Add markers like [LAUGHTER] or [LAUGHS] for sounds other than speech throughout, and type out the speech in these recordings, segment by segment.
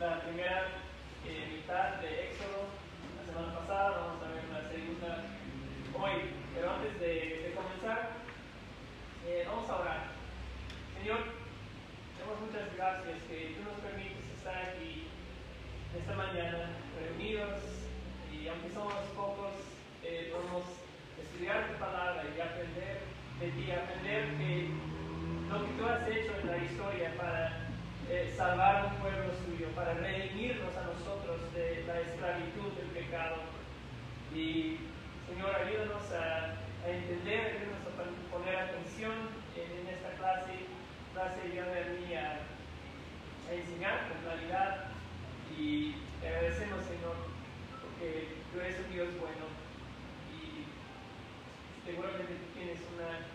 la primera eh, mitad de Éxodo la semana pasada, vamos a ver la segunda hoy. Pero antes de, de comenzar, eh, vamos a orar. Señor, damos muchas gracias que tú nos permites estar aquí esta mañana reunidos y aunque somos pocos, eh, podemos estudiar tu palabra y aprender de ti, aprender que lo que tú has hecho en la historia para eh, salvar un pueblo suyo, para redimirnos a nosotros de la esclavitud del pecado. Y Señor, ayúdanos a, entender, ayúdanos a poner atención en, esta clase, clase de a mí a, enseñar con claridad y agradecemos, Señor, porque tú eres un Dios bueno y seguramente tú tienes una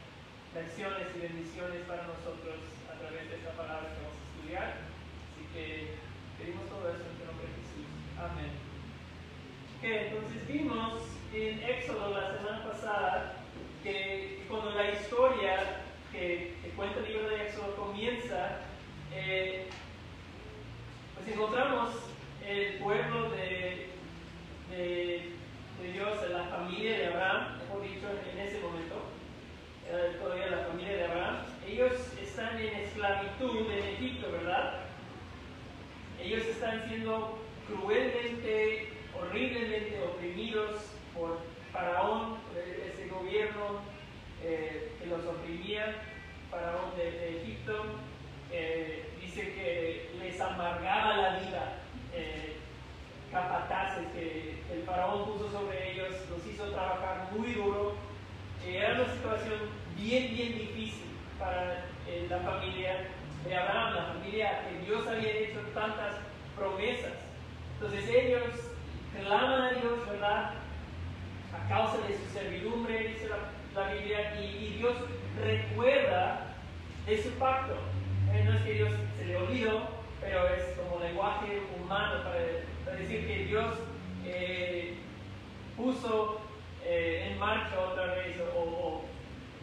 lecciones y bendiciones para nosotros a través de esta palabra que Así que pedimos todo eso en el nombre de Jesús. Amén. Ok, entonces vimos en Éxodo la semana pasada que cuando la historia que, que cuenta el libro de Éxodo comienza, eh, pues encontramos el pueblo de, de, de, Dios, la familia de Abraham, mejor dicho, en ese momento, todavía la familia de Abraham. Ellos están en esclavitud en Egipto, ¿verdad? Ellos están siendo cruelmente, horriblemente oprimidos por Faraón, ese gobierno eh, que los oprimía, Faraón de, de Egipto. Eh, dice que les amargaba la vida, eh, capataces que el faraón puso sobre ellos, los hizo trabajar muy duro. Eh, era una situación bien, bien difícil para eh, la familia de Abraham, la familia que Dios había hecho tantas promesas. Entonces ellos claman a Dios, ¿verdad? A causa de su servidumbre, dice la, la Biblia, y, y Dios recuerda de su pacto no es que Dios se le olvidó, pero es como lenguaje humano para, para decir que Dios eh, puso eh, en marcha otra vez o, o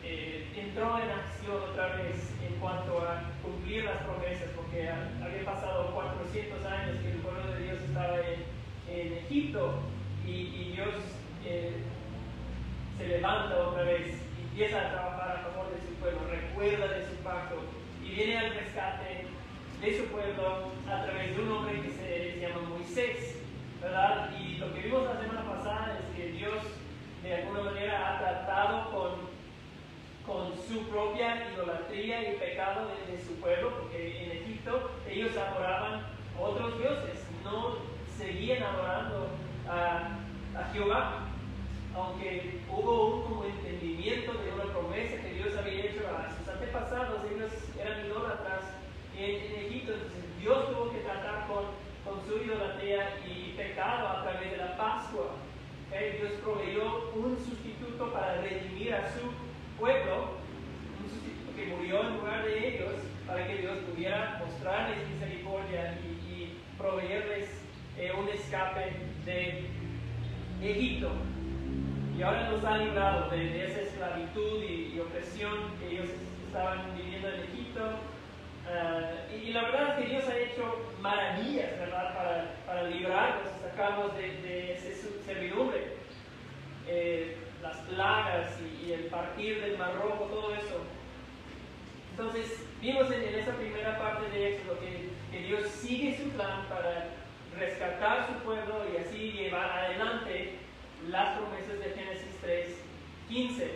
eh, entró en acción otra vez en cuanto a cumplir las promesas, porque había pasado 400 años que el pueblo de Dios estaba en, en Egipto y, y Dios se levanta otra vez empieza a trabajar a favor de su pueblo, recuerda de su pacto y viene al rescate de su pueblo a través de un hombre que se, se, llama Moisés, ¿verdad? Y lo que vimos la semana pasada es que Dios de alguna manera ha tratado con, con su propia idolatría y pecado de, su pueblo, porque en Egipto ellos adoraban otros dioses, no seguían adorando a, a Jehová, aunque hubo un entendimiento de una promesa que Dios había hecho a sus antepasados, ellos eran idólatras en, en Egipto, entonces Dios tuvo que tratar con, con su idolatría y pecado a través de la Pascua. Dios proveyó un sustituto para redimir a su pueblo, un sustituto que murió en lugar de ellos, para que Dios pudiera mostrarles misericordia y, proveerles eh, un escape de Egipto y ahora nos ha librado de, esa esclavitud y, opresión que ellos estaban viviendo en Egipto. Uh, y, y, la verdad es que Dios ha hecho maravillas, ¿verdad?, para, para librarnos, sacarnos de, de esa servidumbre. Eh, las plagas y, y, el partir del mar rojo, todo eso. Entonces, vimos en, en esa primera parte de Éxodo que, que Dios sigue su plan para rescatar su pueblo y así llevar adelante las promesas de Génesis 3, 15.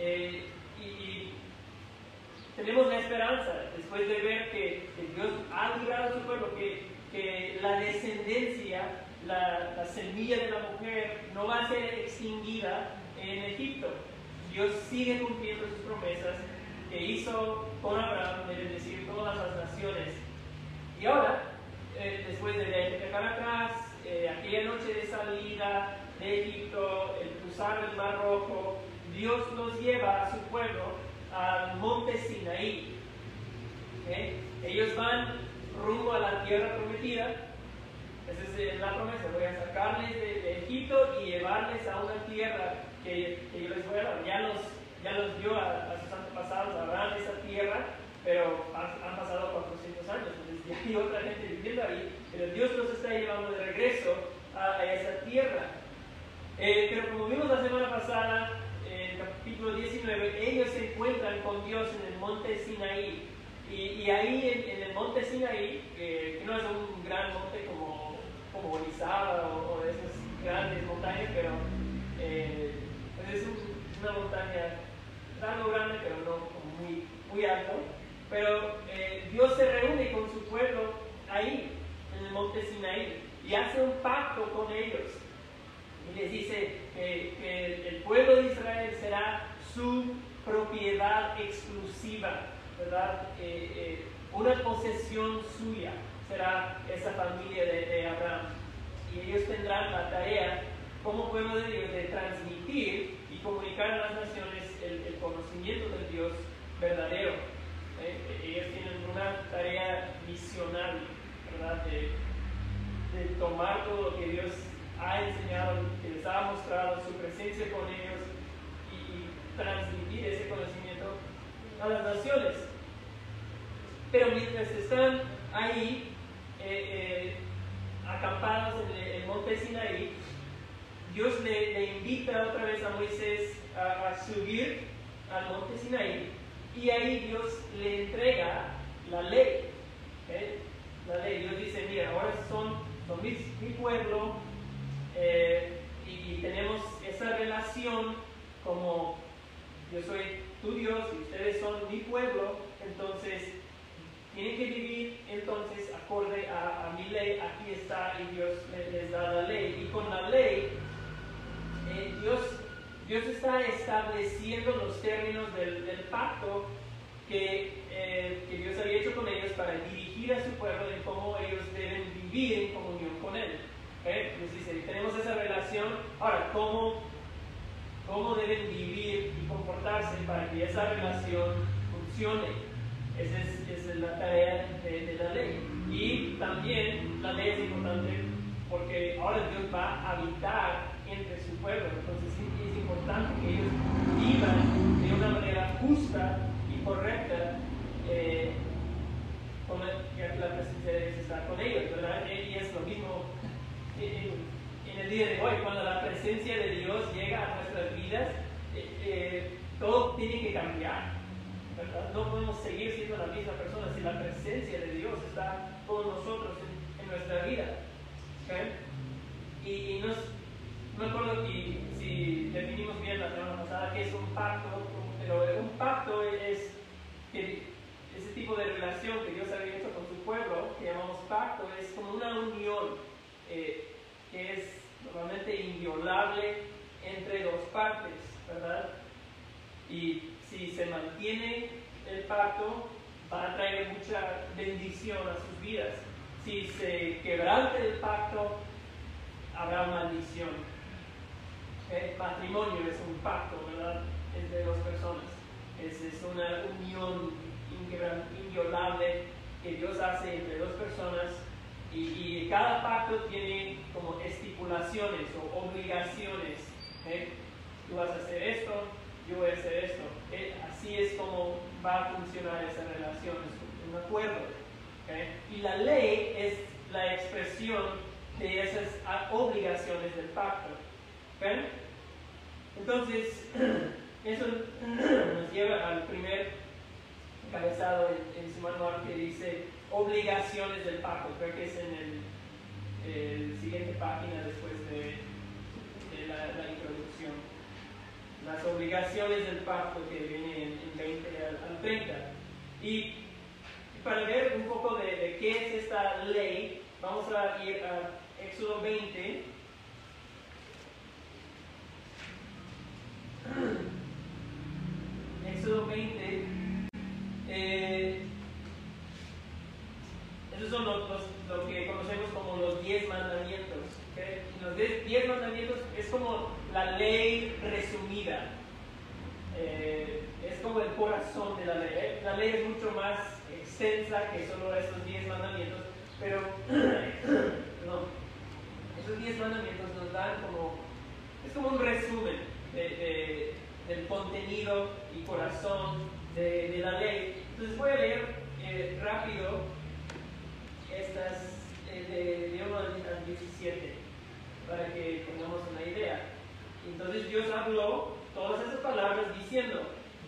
Eh, y, y, tenemos la esperanza, después de ver que, que, Dios ha librado a su pueblo, que, que la descendencia, la, la, semilla de la mujer, no va a ser extinguida en Egipto. Dios sigue cumpliendo sus promesas que hizo con Abraham de bendecir todas las naciones. Y ahora, eh, después de dejar atrás eh, aquella noche de salida, de Egipto, el cruzar el Mar Rojo, Dios nos lleva a su pueblo al monte Sinaí. Ellos van rumbo a la tierra prometida. Esa es la promesa. Voy a sacarles de, de Egipto y llevarles a una tierra que, que, yo les voy a dar. Ya los, ya los dio a, a sus antepasados Abraham esa tierra, pero han, han, pasado 400 años. Entonces ya hay otra gente viviendo ahí. Pero Dios los está llevando de regreso a, a esa tierra. Eh, pero como vimos la semana pasada, versículo 19, ellos se encuentran con Dios en el monte Sinaí. Y, y ahí en, el monte Sinaí, que no es un gran monte como, como Orizaba o, o esas grandes montañas, pero eh, es una montaña algo grande, pero no muy, muy alto. Pero eh, Dios se reúne con su pueblo ahí, en el monte Sinaí, y hace un pacto con ellos. Y les dice que, el pueblo de Israel será su propiedad exclusiva, ¿verdad? Eh, eh, una posesión suya será esa familia de, Abraham. Y ellos tendrán la tarea, como pueblo de Dios, de transmitir y comunicar a las naciones el, conocimiento del Dios verdadero. ¿eh? Ellos tienen una tarea misional, ¿verdad? De, de tomar todo lo que Dios ha enseñado, que les ha mostrado, su presencia con ellos transmitir ese conocimiento a las naciones. Pero mientras están ahí, eh, eh, acampados en el, monte Sinaí, Dios le, invita otra vez a Moisés a, subir al monte Sinaí y ahí Dios le entrega la ley. La ley, Dios dice, mira, ahora son, son mi pueblo, eh, y, tenemos esa relación como yo soy tu Dios y ustedes son mi pueblo, entonces tienen que vivir entonces acorde a, mi ley, aquí está y Dios les, da la ley. Y con la ley, eh, Dios, Dios está estableciendo los términos del, pacto que, eh, que, Dios había hecho con ellos para dirigir a su pueblo de cómo ellos deben vivir en comunión con Él. ¿Eh? dice, tenemos esa relación. Ahora, ¿cómo, ¿cómo deben vivir comportarse para que esa relación funcione? Esa es, es la tarea de, la ley. Y también la ley es importante porque ahora Dios va a habitar entre su pueblo. Entonces es importante que ellos vivan de una manera justa y correcta. Eh, con la, la presencia de Dios está con ellos, ¿verdad? Y es lo mismo en, el día de hoy, cuando la presencia de Dios llega a nuestras vidas, eh, eh, todo tiene que cambiar. No podemos seguir siendo la misma persona si la presencia de Dios está con nosotros en, nuestra vida. Y, y no me acuerdo si definimos bien la semana pasada que es un pacto, pero un pacto es ese tipo de relación que Dios había hecho con su pueblo, que llamamos pacto, es como una unión eh, que es normalmente inviolable entre dos partes, Y si se mantiene el pacto, va a traer mucha bendición a sus vidas. Si se quebrante el pacto, habrá maldición. El matrimonio es un pacto, ¿verdad? Entre dos personas. Es, es una unión inviolable que Dios hace entre dos personas y, cada pacto tiene como estipulaciones o obligaciones. ¿eh? Tú vas a hacer esto, yo voy a hacer esto. ¿eh? Así es como va a funcionar esa relación, es un acuerdo. Y la ley es la expresión de esas obligaciones del pacto. Entonces, [CLEARS THROAT] eso [CLEARS THROAT] nos lleva al primer encabezado en, su manual que dice obligaciones del pacto. Creo que es en el, siguiente página después de, la, introducción. Las obligaciones del pacto que viene en, 20 al, 30. Y para ver un poco de, qué es esta ley, vamos a ir a Éxodo 20. [CLEARS THROAT] Éxodo 20. Eh, esos son los, lo que conocemos como los diez mandamientos. Los diez mandamientos es como la ley resumida. Eh, es como el corazón de la ley. ¿eh? La ley es mucho más extensa que solo esos diez mandamientos, pero [CLEARS THROAT] esos diez mandamientos nos dan como, es como un resumen del contenido y corazón de, la ley. Entonces voy a leer eh, rápido estas eh, de, 1 al 17 para que tengamos una idea. Entonces Dios habló todas esas palabras diciendo,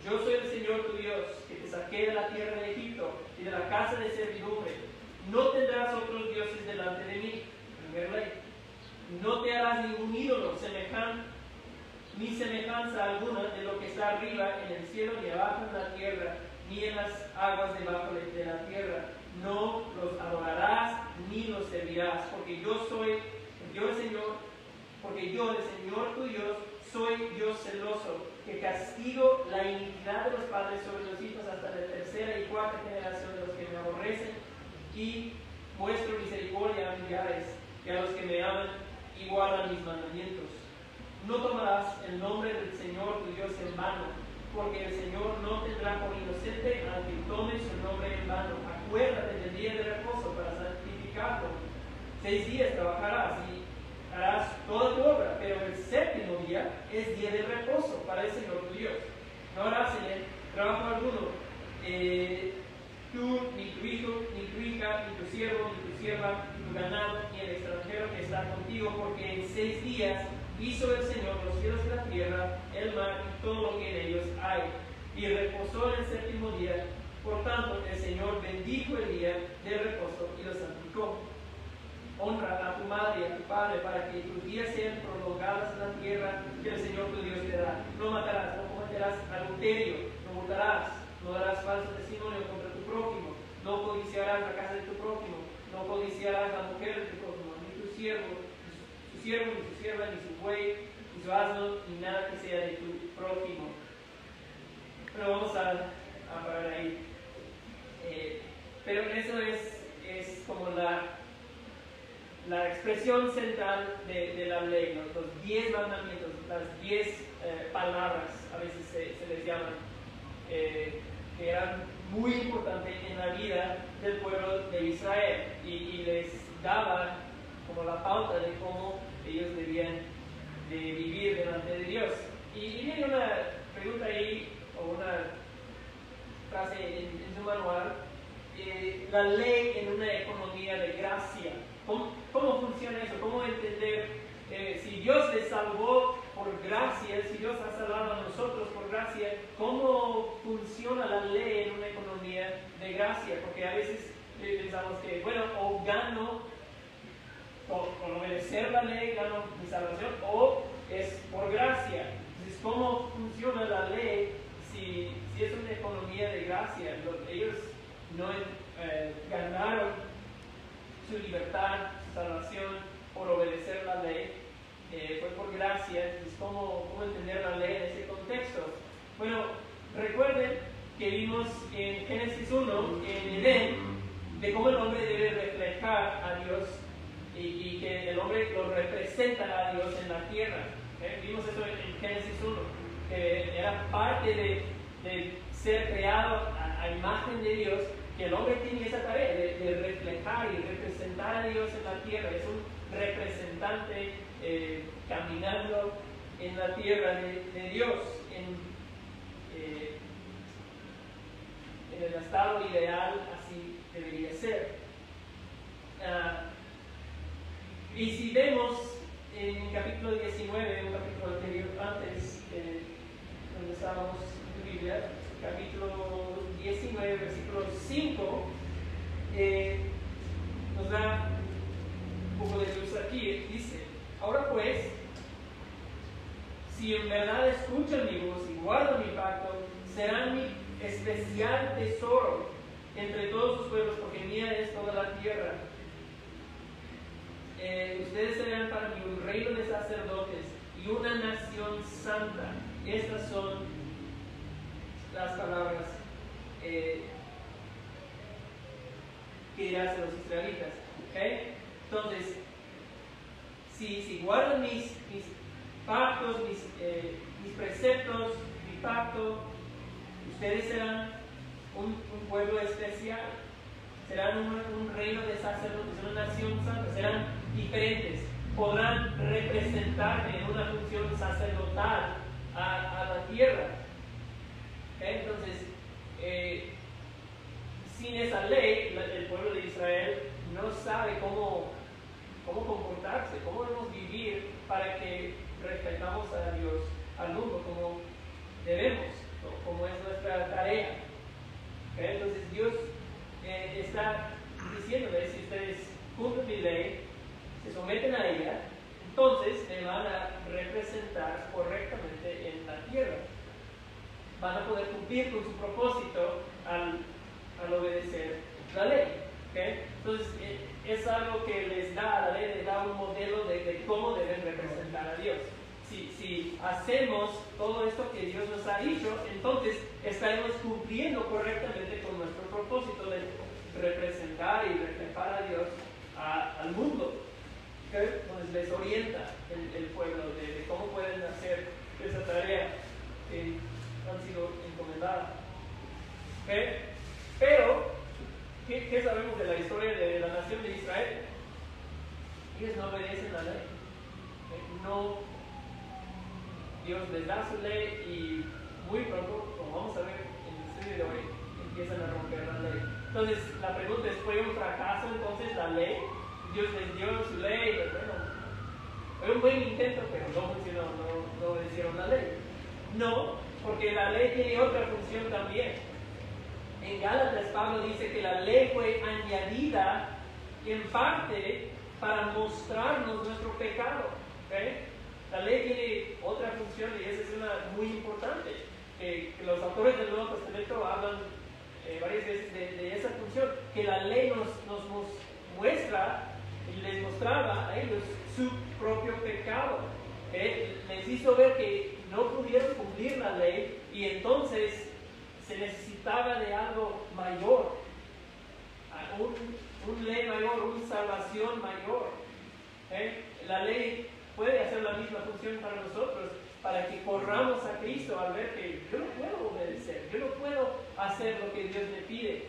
yo soy el Señor tu Dios, que te saqué de la tierra de Egipto y de la casa de servidumbre. No tendrás otros dioses delante de mí. Primera ley. No te harás ningún ídolo semejante, ni semejanza alguna de lo que está arriba en el cielo, ni abajo en la tierra, ni en las aguas debajo de la tierra. No los adorarás ni los servirás, porque yo soy, yo el Señor, porque yo, el Señor tu Dios, soy Dios celoso, que castigo la iniquidad de los padres sobre los hijos hasta la tercera y cuarta generación de los que me aborrecen, y muestro misericordia a millares y a los que me aman y guardan mis mandamientos. No tomarás el nombre del Señor tu Dios en vano, porque el Señor no tendrá por inocente al que tome su nombre en vano. Acuérdate del día de reposo para santificarlo. Seis días trabajarás y harás toda tu obra, pero el séptimo día es día de reposo para el Señor tu Dios. No harás en él trabajo alguno, eh, tú, ni tu hijo, ni tu hija, ni tu siervo, ni tu sierva, ni tu ganado, ni el extranjero que está contigo, porque en seis días hizo el Señor los cielos y la tierra, el mar y todo lo que en ellos hay, y reposó en el séptimo día. Por tanto, el Señor bendijo el día de reposo y lo santificó honra a tu madre y a tu padre para que tus días sean prolongados en la tierra que el Señor tu Dios te da. No matarás, no cometerás adulterio, no matarás, no darás falso testimonio contra tu prójimo, no codiciarás la casa de tu prójimo, no codiciarás la mujer de tu prójimo, ni tu siervo, ni su siervo, ni su sierva, ni su buey, ni su asno, ni nada que sea de tu prójimo. Pero vamos a, a parar ahí. Eh, pero eso es, es como la la expresión central de, la ley, los diez mandamientos, las diez eh, palabras, a veces se, les llaman, eh, que eran muy importantes en la vida del pueblo de Israel y, les daba como la pauta de cómo ellos debían de vivir delante de Dios. Y, viene una pregunta ahí, o una frase en, su manual, eh, la ley en una economía de gracia. ¿Cómo, funciona eso? ¿Cómo entender eh, si Dios les salvó por gracia, si Dios ha salvado a nosotros por gracia, cómo funciona la ley en una economía de gracia? Porque a veces eh, pensamos que, bueno, o gano por, obedecer la ley, gano mi salvación, o es por gracia. Entonces, ¿cómo funciona la ley si, si es una economía de gracia? Ellos no eh, ganaron su libertad, su salvación por obedecer la ley, eh, fue por gracia. Entonces, ¿cómo, ¿cómo entender la ley en ese contexto? Bueno, recuerden que vimos en Génesis 1, en Edén, de cómo el hombre debe reflejar a Dios y, que el hombre lo representa a Dios en la tierra. ¿eh? Vimos eso en, Génesis 1, que era parte de, de ser creado a, a, imagen de Dios que el hombre tiene esa tarea de, reflejar y representar a Dios en la tierra. Es un representante eh, caminando en la tierra de, Dios, en, eh, en, el estado ideal, así debería ser. Ah, y si vemos en el capítulo 19, un capítulo anterior, antes, eh, donde estábamos en Biblia, capítulo 19, versículo 5, eh, nos da un poco de luz aquí. Dice, ahora pues, si en verdad escuchan mi voz y guardan mi pacto, serán mi especial tesoro entre todos sus pueblos, porque mía es toda la tierra. Eh, ustedes serán para mí un reino de sacerdotes y una nación santa. Estas son las palabras eh, que dirás los israelitas. Entonces, si, si guardan mis, mis pactos, mis, eh, mis, preceptos, mi pacto, ustedes serán un, pueblo especial, serán un, reino de sacerdotes, una nación santa, serán diferentes, podrán representarme en una función sacerdotal a, a la tierra. Entonces, eh, sin esa ley, el pueblo de Israel no sabe cómo, cómo comportarse, cómo debemos vivir para que respetamos a Dios, al mundo, como debemos, como es nuestra tarea. Entonces Dios eh, está diciéndoles, si ustedes cumplen mi ley, se someten a ella, entonces me van a representar correctamente en la tierra. Van a poder cumplir con su propósito al, al obedecer la ley. Entonces, eh, es algo que les da a la ley, les da un modelo de, de cómo deben representar a Dios. Si, hacemos todo esto que Dios nos ha dicho, entonces estaremos cumpliendo correctamente con nuestro propósito de representar y reflejar a Dios al mundo. Entonces les orienta el, pueblo de, cómo pueden hacer esa tarea que han sido encomendadas. Pero ¿Qué, sabemos de la historia de la nación de Israel? Ellos no obedecen la ley. Eh, no, Dios les da su ley y muy pronto, como vamos a ver en el estudio de hoy, empiezan a romper la ley. Entonces, la pregunta es, ¿fue un fracaso entonces la ley? Dios les dio su ley, bueno, fue un buen intento, pero no funcionó, no, no obedecieron la ley. No, porque la ley tiene otra función también en Gálatas Pablo dice que la ley fue añadida en parte para mostrarnos nuestro pecado. La ley tiene otra función y esa es una muy importante. los autores del Nuevo Testamento hablan eh, varias veces de, esa función, que la ley nos, muestra y les mostraba ellos su propio pecado. Les hizo ver que no pudieron cumplir la ley y entonces se necesitaba de algo mayor, un ley mayor, una salvación mayor. ¿eh? La ley puede hacer la misma función para nosotros, para que corramos a Cristo al ver que yo no puedo obedecer, yo no puedo hacer lo que Dios me pide.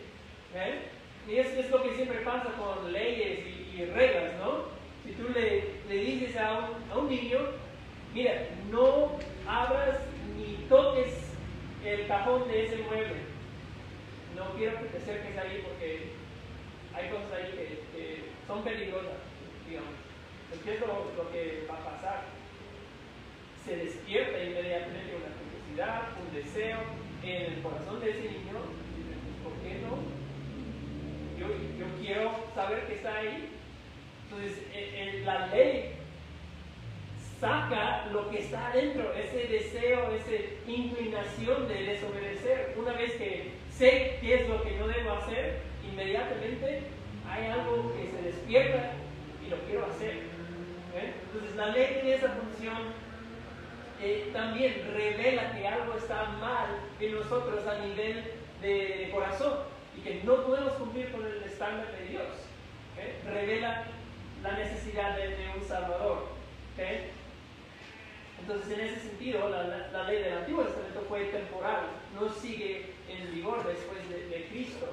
Y es, es, lo que siempre pasa con leyes y, reglas, ¿no? Si tú le, le dices a un, a un niño, mira, no abras ni toques el cajón de ese mueble. No quiero que te acerques ahí porque hay cosas ahí que, son peligrosas, digamos. ¿Qué es lo, que va a pasar? Se despierta inmediatamente una curiosidad, un deseo en el corazón de ese niño. ¿Por qué no? Yo, yo quiero saber qué está ahí. Entonces, en la ley saca lo que está adentro, ese deseo, esa inclinación de desobedecer. Una vez que sé qué es lo que yo debo hacer, inmediatamente hay algo que se despierta y lo quiero la ley tiene esa función. Eh, también revela que algo está mal en nosotros a nivel de, corazón y que no podemos cumplir con el estándar de Dios. Revela la necesidad de, un Salvador. Entonces, en ese sentido, la, ley del Antiguo Testamento fue temporal, no sigue en vigor después de, Cristo,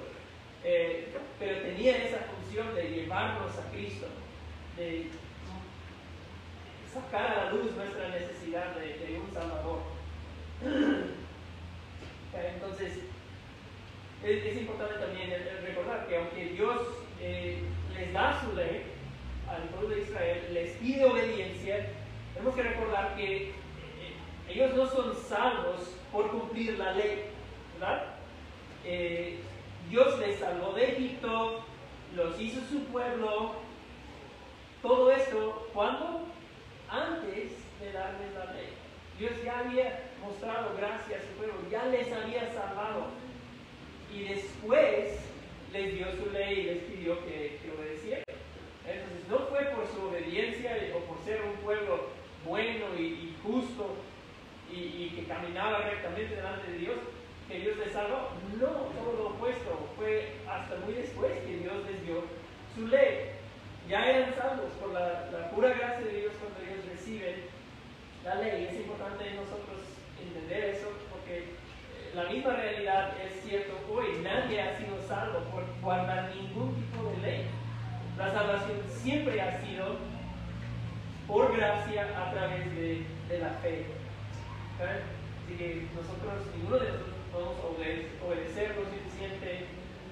eh, pero tenía esa función de llevarnos a Cristo, sacar a la luz nuestra necesidad de, un Salvador. [CLEARS THROAT] Entonces, es, importante también recordar que aunque Dios eh, les da su ley al pueblo de Israel, les pide obediencia, tenemos que recordar que eh, ellos no son salvos por cumplir la ley, ¿verdad? Eh, Dios les salvó de Egipto, los hizo su pueblo, todo esto, ¿cuándo? Antes de darles la ley. Dios ya había mostrado gracia a su pueblo, ya les había salvado. Y después les dio su ley y les pidió que, que obedecieran. Entonces no fue por su obediencia o por ser un pueblo bueno y, justo y, que caminaba rectamente delante de Dios, que Dios les salvó. No, todo lo opuesto. Fue hasta muy después que Dios les dio su ley. Ya eran salvos por la, pura gracia de Dios cuando ellos reciben la ley. Es importante nosotros entender eso porque eh, la misma realidad es cierto hoy. Nadie ha sido salvo por guardar ningún tipo de ley. La salvación siempre ha sido por gracia a través de, la fe. Así que nosotros, ninguno de nosotros podemos obedecer lo suficiente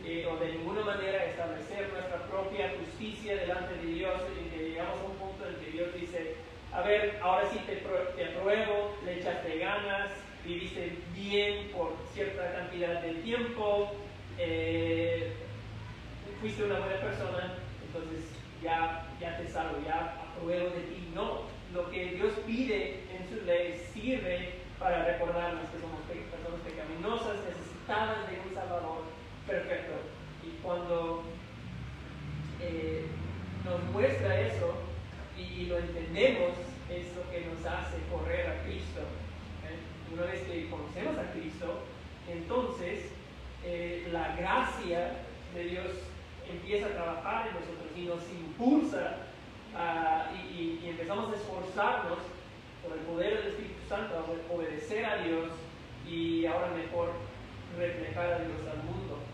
eh, o de ninguna manera establecer nuestra propia justicia delante de Dios y que llegamos a un punto en que Dios dice, a ver, ahora sí te, te apruebo, le echaste ganas, viviste bien por cierta cantidad de tiempo, eh, fuiste una buena persona, entonces ya, ya te salvo, ya apruebo de ti. No, lo que Dios pide en su ley sirve para recordarnos que somos personas pecaminosas, necesitadas de un Salvador perfecto. Y cuando eh, nos muestra eso y, lo entendemos, es lo que nos hace correr a Cristo. ¿eh? Una vez que conocemos a Cristo, entonces eh, la gracia de Dios empieza a trabajar en nosotros y nos impulsa y, empezamos a esforzarnos por el poder del Espíritu Santo a obedecer a Dios y ahora mejor reflejar a Dios al mundo.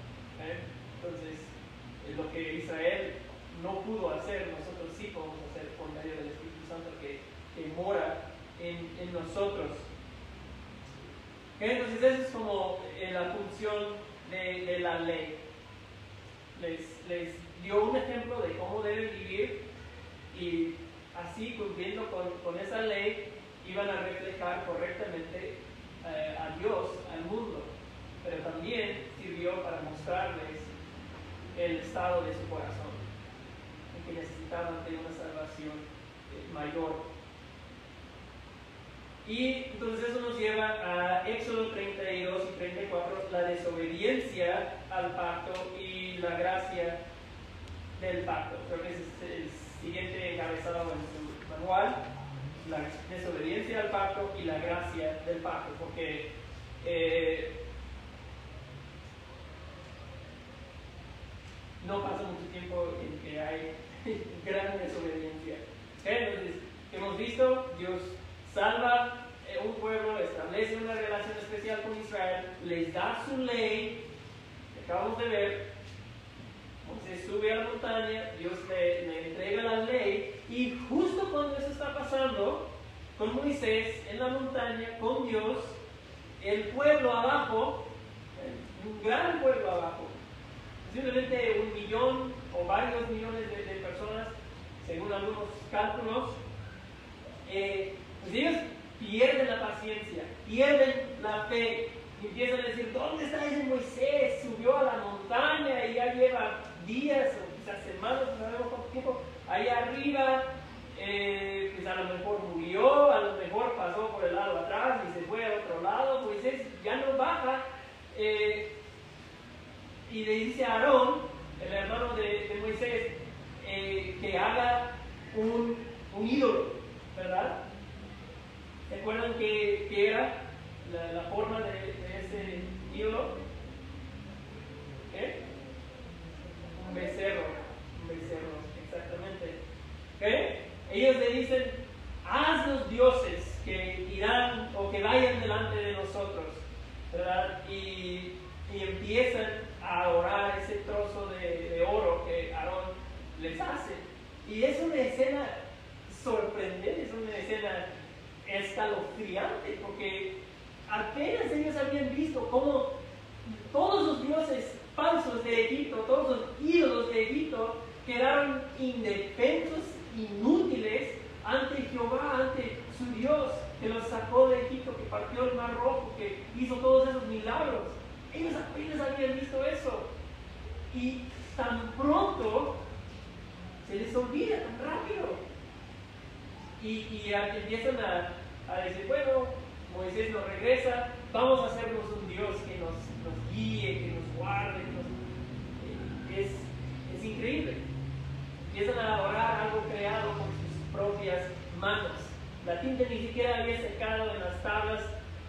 ¿Eh? Entonces, lo que Israel no pudo hacer, nosotros sí podemos hacer por medio del Espíritu Santo que, mora en, en nosotros. Entonces, esa es como eh, la función de, de la ley. Les, les, dio un ejemplo de cómo deben vivir y así cumpliendo con, con esa ley iban a reflejar correctamente eh, a Dios al mundo, pero también sirvió para mostrarles el estado de su corazón, en que necesitaban de una salvación eh, mayor. Y entonces eso nos lleva a Éxodo 32 y 34, la desobediencia al pacto y la gracia del pacto. Creo que es el siguiente encabezado en su manual la desobediencia al pacto y la gracia del pacto, porque eh, no pasa mucho tiempo en que hay [LAUGHS] gran desobediencia. Entonces, hemos visto, Dios salva eh, un pueblo, establece una relación especial con Israel, les da su ley, acabamos de ver, Moisés sube a la montaña, Dios le, le entrega la ley y justo cuando eso está pasando, con Moisés en la montaña, con Dios, el pueblo abajo, un gran pueblo abajo, posiblemente un millón o varios millones de, personas, según algunos cálculos, eh, pues ellos pierden la paciencia, pierden la fe, y empiezan a decir, ¿dónde está ese Moisés? Subió a la montaña y ya lleva días o quizás semanas, no sabemos cuánto tiempo, ahí arriba, eh, pues a lo mejor murió, a lo mejor pasó por el lado atrás y se fue al otro lado, pues ya no baja. Eh, y le dice a Aarón, el hermano de, Moisés, eh, que haga un, ídolo, ¿verdad? ¿Se acuerdan que, era la, forma de, ese ídolo? ¿Qué? Un becerro, un becerro, exactamente. ¿Qué? Ellos le dicen, haz los dioses que irán o que vayan delante de nosotros, ¿verdad? Y, empiezan a orar ese trozo de, oro que Aarón les hace. Y es una escena sorprendente, es una escena escalofriante, porque apenas ellos habían visto cómo todos los dioses falsos de Egipto, todos los ídolos de Egipto, quedaron indefensos inútiles ante Jehová, ante su Dios, que los sacó de Egipto, que partió el mar rojo, que hizo todos esos milagros. Ellos apenas habían visto eso. Y tan pronto se les olvida, tan rápido. Y, empiezan a, decir, bueno, Moisés nos regresa, vamos a hacernos un Dios que nos, guíe, que nos guarde. Que es, es increíble empiezan a adorar algo creado con sus propias manos. La tinta ni siquiera había secado en las tablas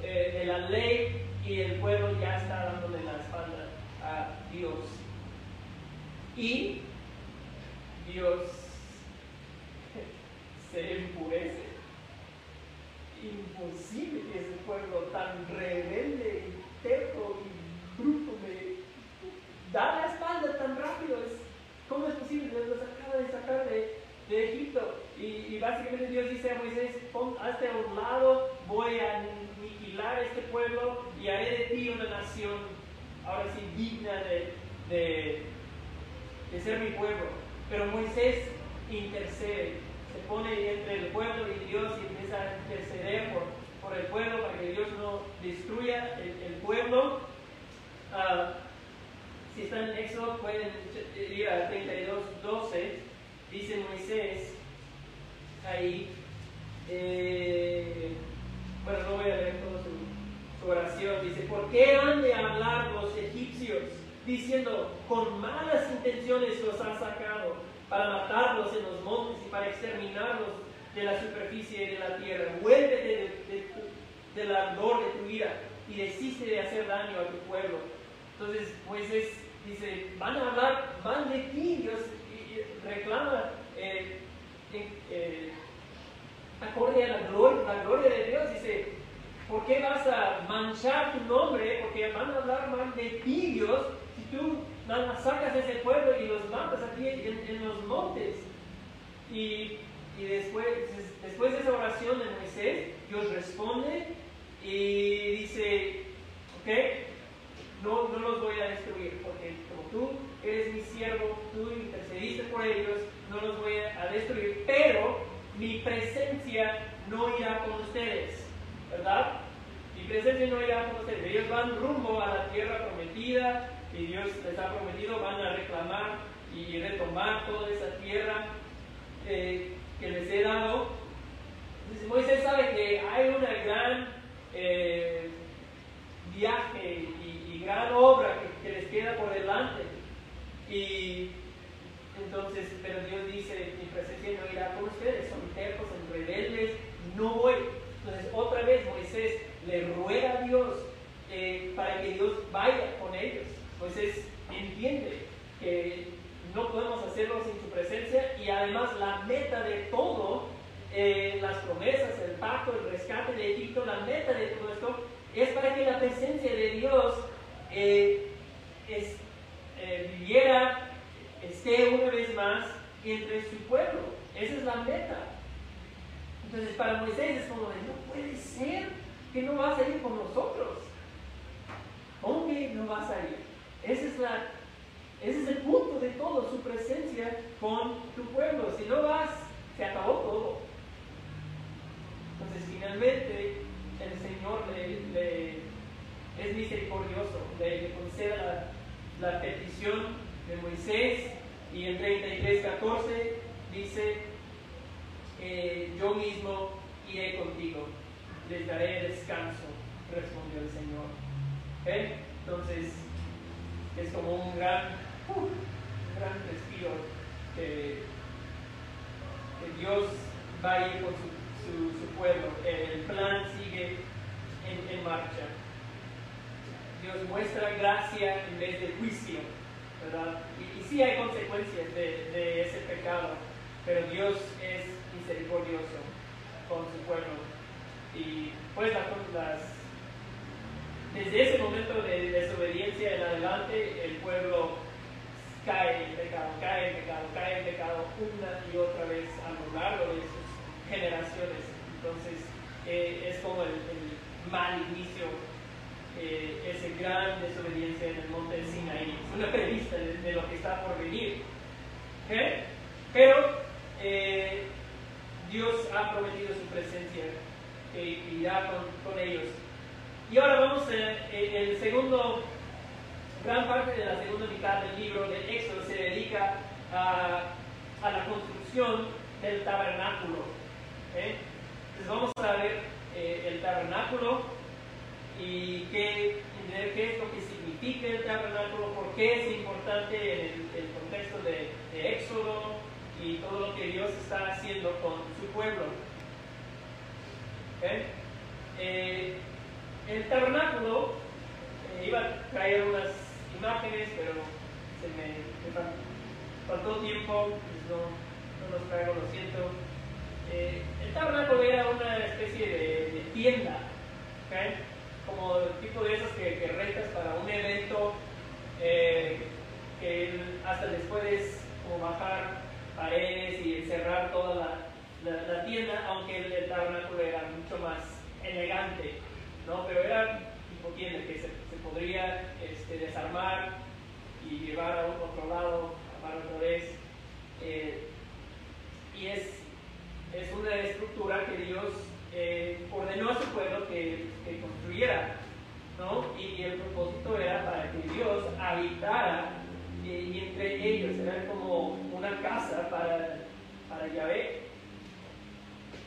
eh, de la ley y el pueblo ya está dándole la espalda a Dios. Y Dios [LAUGHS] se empurece. Imposible que ese pueblo tan rebelde y terco y bruto me da la espalda tan rápido. ¿Cómo es posible? Los acaba de sacar de, Egipto. Y, básicamente Dios dice a Moisés, hazte a un lado, voy a aniquilar este pueblo y haré de ti una nación, ahora sí, digna de, de, ser mi pueblo. Pero Moisés intercede se pone entre el pueblo y Dios y empieza a interceder por, por el pueblo para que Dios no destruya el, pueblo. Ah, si están en Éxodo, pueden ir a 32, 12. Dice Moisés ahí. Eh, bueno, no voy a leer toda su, oración. Dice: ¿Por qué han de hablar los egipcios? Diciendo: Con malas intenciones los han sacado para matarlos en los montes y para exterminarlos de la superficie de la tierra. Vuélvete del ardor de tu ira y desiste de hacer daño a tu pueblo. Entonces Moisés dice, van a hablar van de ti, Dios reclama eh, eh, acorde a la gloria, la gloria de Dios, dice, ¿por qué vas a manchar tu nombre? Porque van a hablar mal de ti, Dios, si tú sacas ese pueblo y los matas aquí en, los montes. Y, y, después, después de esa oración de Moisés, Dios responde y dice, ok, no, no los voy a destruir, porque como tú eres mi siervo, tú intercediste por ellos, no los voy a destruir, pero mi presencia no irá con ustedes, ¿verdad? Mi presencia no irá con ustedes. Ellos van rumbo a la tierra prometida, y Dios les ha prometido, van a reclamar y retomar toda esa tierra eh, que les he dado. Entonces, Moisés sabe que hay una gran eh, viaje y, gran obra que, les queda por delante. Y entonces, pero Dios dice, mi presencia no irá con ustedes, son tercos, son rebeldes, no voy. Entonces, otra vez Moisés le ruega a Dios eh, para que Dios vaya con ellos. Moisés entiende que no podemos hacerlo sin su presencia y además la meta de todo, eh, las promesas, el pacto, el rescate de Egipto, la meta de todo esto es para que la presencia de Dios eh, eh, viviera, esté una vez más entre su pueblo. Esa es la meta. Entonces para Moisés es como no puede ser que no vas a ir con nosotros. ¿Cómo que no vas a ir? Ese es, la, ese es el punto de todo, su presencia con tu pueblo. Si no vas, se acabó todo. Entonces, finalmente, el Señor le, es misericordioso, le, concede la, petición de Moisés y en 33.14 dice, eh, yo mismo iré contigo, les daré descanso, respondió el Señor. Entonces, es como un gran, gran respiro que, Dios va a ir con su, pueblo. El plan sigue en, marcha. Dios muestra gracia en vez de juicio, ¿verdad? Y, sí hay consecuencias de, ese pecado, pero Dios es misericordioso con su pueblo. Y pues las desde ese momento de desobediencia en adelante, el pueblo cae en pecado, cae en pecado, cae en pecado una y otra vez a lo de sus generaciones. Entonces, eh, es como el, mal inicio, eh, esa gran desobediencia en el monte de Sinaí. Es una prevista de, lo que está por venir. Pero eh, Dios ha prometido su presencia que irá con, ellos y ahora vamos a el segundo, gran parte de la segunda mitad del libro de Éxodo se dedica a, la construcción del tabernáculo. Entonces vamos a ver eh, el tabernáculo y qué, qué es lo que significa el tabernáculo, por qué es importante en el, contexto de, Éxodo y todo lo que Dios está haciendo con su pueblo. Eh, el tabernáculo, eh, iba a traer unas imágenes, pero se me, faltó tiempo, pues no, no, los traigo, lo siento. Eh, el tabernáculo era una especie de, tienda, como el tipo de esas que, que rentas para un evento, eh, que hasta les puedes como bajar paredes y encerrar toda la, tienda, aunque el tabernáculo era mucho más elegante. ¿no? Pero era tipo tienda que se, podría este, desarmar y llevar a otro lado, armar otra vez. Eh, y es es una estructura que Dios eh, ordenó a su pueblo que, construyera, ¿no? Y, el propósito era para que Dios habitara eh, y entre ellos, era como una casa para, para Yahvé.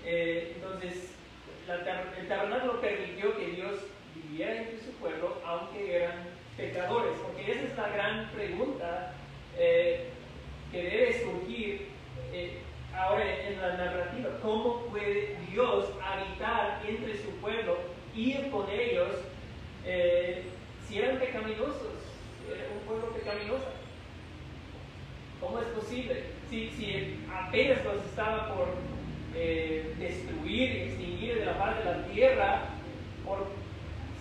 Eh, entonces, el tabernáculo permitió que Dios viviera entre su pueblo, aunque eran pecadores, porque esa es la gran pregunta que debe surgir ahora en la narrativa, cómo puede Dios habitar entre su pueblo, ir con ellos, eh, si eran pecaminosos, un pueblo pecaminoso. ¿Cómo es posible? Si, apenas los estaba por eh, destruir extinguir de la paz de la tierra por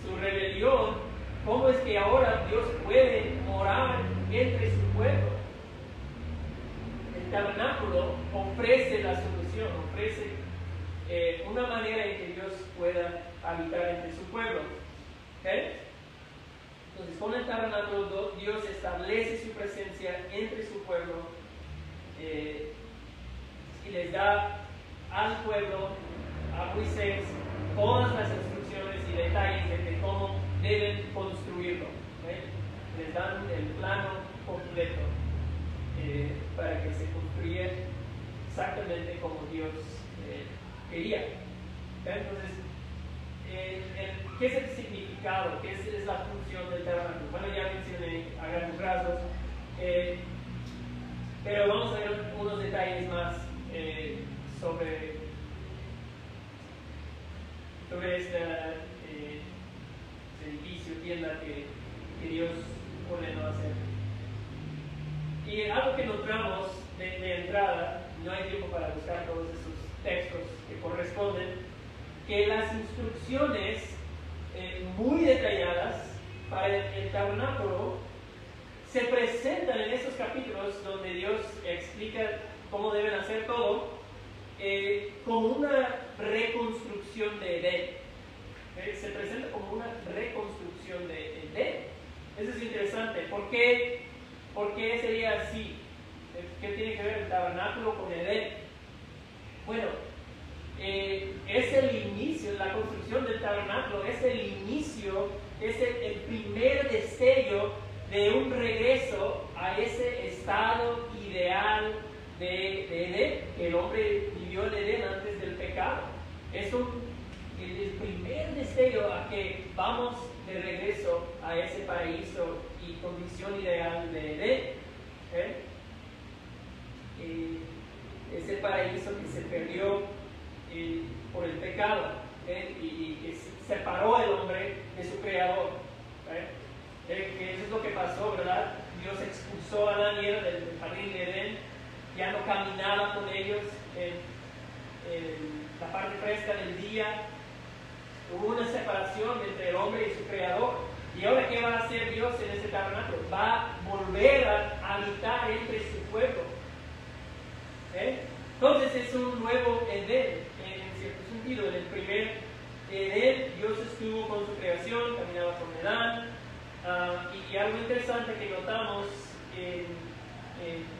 su rebelión, ¿cómo es que ahora Dios puede morar entre su pueblo? el tabernáculo ofrece la solución, ofrece eh, una manera en que Dios pueda habitar entre su pueblo. Entonces, con el tabernáculo Dios establece su presencia entre su pueblo eh, y les da al pueblo, a Moisés, todas las instrucciones y detalles de cómo deben construirlo. Les dan el plano completo. Eh, para que se construyera exactamente como Dios eh, quería. Entonces, ¿qué es el significado? ¿Qué es, la función del tabernáculo? Bueno, ya mencioné a grandes rasgos, eh, pero vamos a ver unos detalles más sobre, sobre este edificio, tienda que, que Dios ordenó hacer. Y algo que notamos de, entrada, no hay tiempo para buscar todos esos textos corresponden, que las instrucciones eh, muy detalladas para el, tabernáculo se presentan en esos capítulos donde Dios explica cómo deben hacer todo, eh, como una reconstrucción de Edén. Eh, se presenta como una reconstrucción de Edén. Eso es interesante. ¿Por qué? ¿Por qué sería así? ¿Qué tiene que ver el tabernáculo con Edén? Bueno, eh, es el inicio, la construcción del tabernáculo es el inicio, es el, primer destello de un regreso a ese estado ideal de, Edén, que el hombre vivió en Edén antes del pecado. Es el primer destello a que vamos de regreso a ese paraíso condición ideal de Edén. ¿eh? ese paraíso que se perdió eh, por el pecado ¿eh? y, separó al hombre de su creador. que eso es lo que pasó, ¿verdad? Dios expulsó a y Eva del, jardín de Edén, ya no caminaba con ellos en, la parte fresca del día. Hubo una separación entre el hombre y su creador. ¿Y ahora qué va a hacer Dios en ese tabernáculo? Va a volver a habitar entre su pueblo. ¿Eh? Entonces es un nuevo Edén, En el primer Edén, Dios estuvo con su creación, caminaba con Edán. Ah, y, algo interesante que notamos en,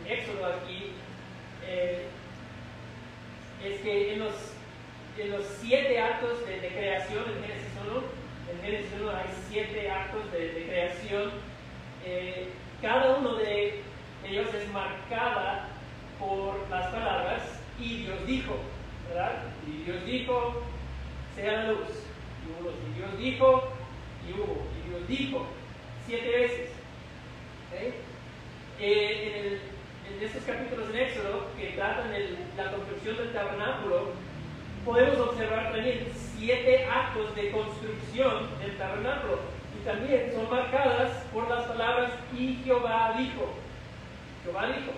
Éxodo aquí eh, es que en los, en los siete actos de, de creación en Génesis 1, en Génesis 1 hay siete actos de, creación. Eh, cada uno de ellos es marcada por las palabras y Dios dijo, Y Dios dijo, sea la luz. Y, Dios dijo, y hubo. Y Dios dijo, siete veces. Eh, en, estos capítulos en Éxodo que tratan de la construcción del tabernáculo, podemos observar también siete actos de construcción del tabernáculo y también son marcadas por las palabras y Jehová dijo. Jehová dijo.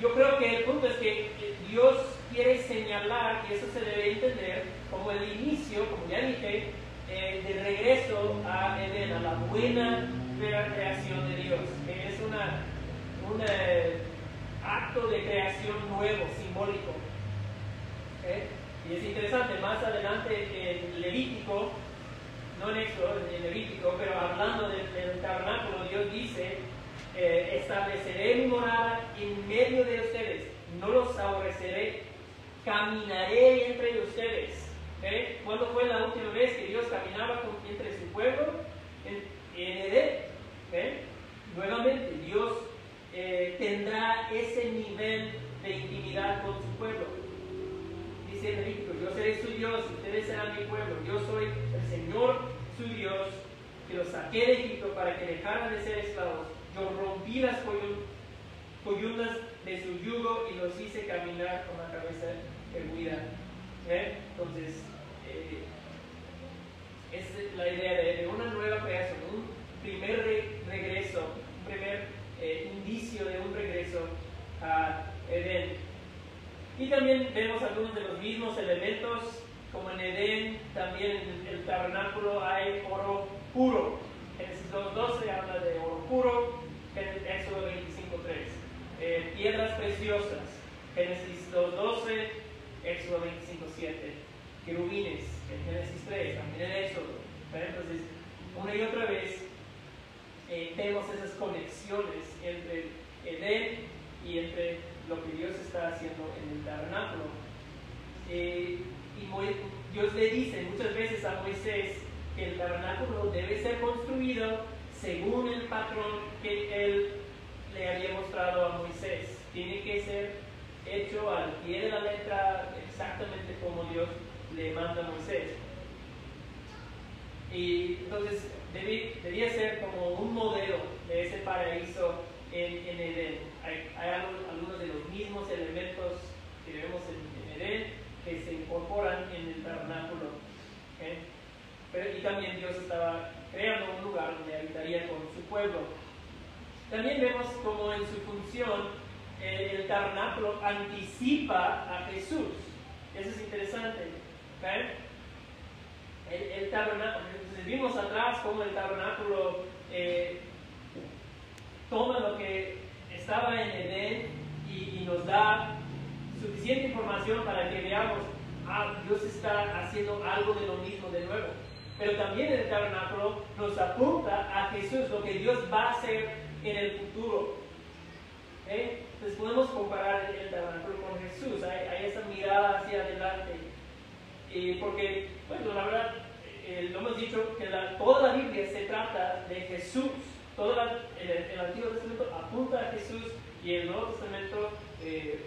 Yo creo que el punto es que Dios quiere señalar que eso se debe entender como el inicio, como ya dije, eh, de regreso a Edén, a la buena creación de Dios, es una, un eh, acto de creación nuevo, simbólico. Y es interesante, más adelante en Levítico, no en Éxodo, en Levítico, pero hablando del, tabernáculo, Dios dice, eh, estableceré mi morada en medio de ustedes, no los aborreceré, caminaré entre ustedes. ¿Eh? ¿Cuándo fue la última vez que Dios caminaba entre su pueblo? En, en. ¿Eh? Nuevamente, Dios eh, tendrá ese nivel de intimidad con su pueblo. Dice Levítico, yo seré su Dios, ustedes serán mi pueblo. Yo soy el Señor su Dios, que los saqué de Egipto para que dejaran de ser esclavos. Yo rompí las coyundas de su yugo y los hice caminar con la cabeza erguida. ¿Eh? Entonces, eh, es la idea de, una nueva creación, un primer regreso, un primer eh, indicio de un regreso a Edén. Y también vemos algunos de los mismos elementos, como en Edén, también en el tabernáculo hay oro puro. Génesis 2.12 habla de oro puro, Éxodo 25.3. Eh, piedras preciosas, Génesis 2.12, Éxodo 25.7. Querubines, en Génesis 3, también en Éxodo. Entonces, una y otra vez eh, vemos esas conexiones entre Edén y entre lo que Dios está haciendo en el tabernáculo. Eh, y Dios le dice muchas veces a Moisés que el tabernáculo debe ser construido según el patrón que él le había mostrado Moisés. Tiene que ser hecho al pie de la letra exactamente como Dios le manda a Moisés. Y entonces debía, ser como un modelo de ese paraíso en, Edén. Hay, algunos de los mismos elementos que vemos en, Edén que se incorporan en el tabernáculo. Pero, y también Dios estaba creando un lugar donde habitaría con su pueblo. También vemos como en su función el, tabernáculo anticipa a Jesús. Eso es interesante. El, tabernáculo, vimos atrás como el tabernáculo eh, toma lo que estaba en Edén y, nos da suficiente información para que veamos, ah, Dios está haciendo algo de lo mismo de nuevo. Pero también el tabernáculo nos apunta a Jesús, lo que Dios va a hacer en el futuro. Entonces podemos comparar el tabernáculo con Jesús, hay, esa mirada hacia adelante. porque, bueno, la verdad, eh, lo hemos dicho que toda la Biblia se trata de Jesús. Todo el, Antiguo Testamento apunta a Jesús y el Nuevo Testamento eh,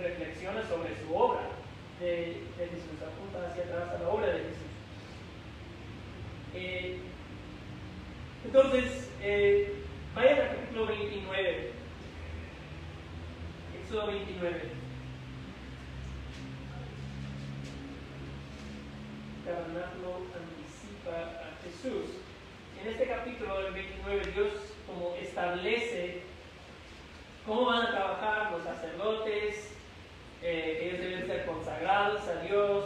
reflexiona sobre su obra de, Jesús, apunta hacia atrás a la obra de Jesús. Eh, entonces, vaya al capítulo 29. Éxodo 29. Tabernáculo anticipa a Jesús. En este capítulo del 29 Dios como establece cómo van a trabajar los sacerdotes, eh, ellos deben ser consagrados a Dios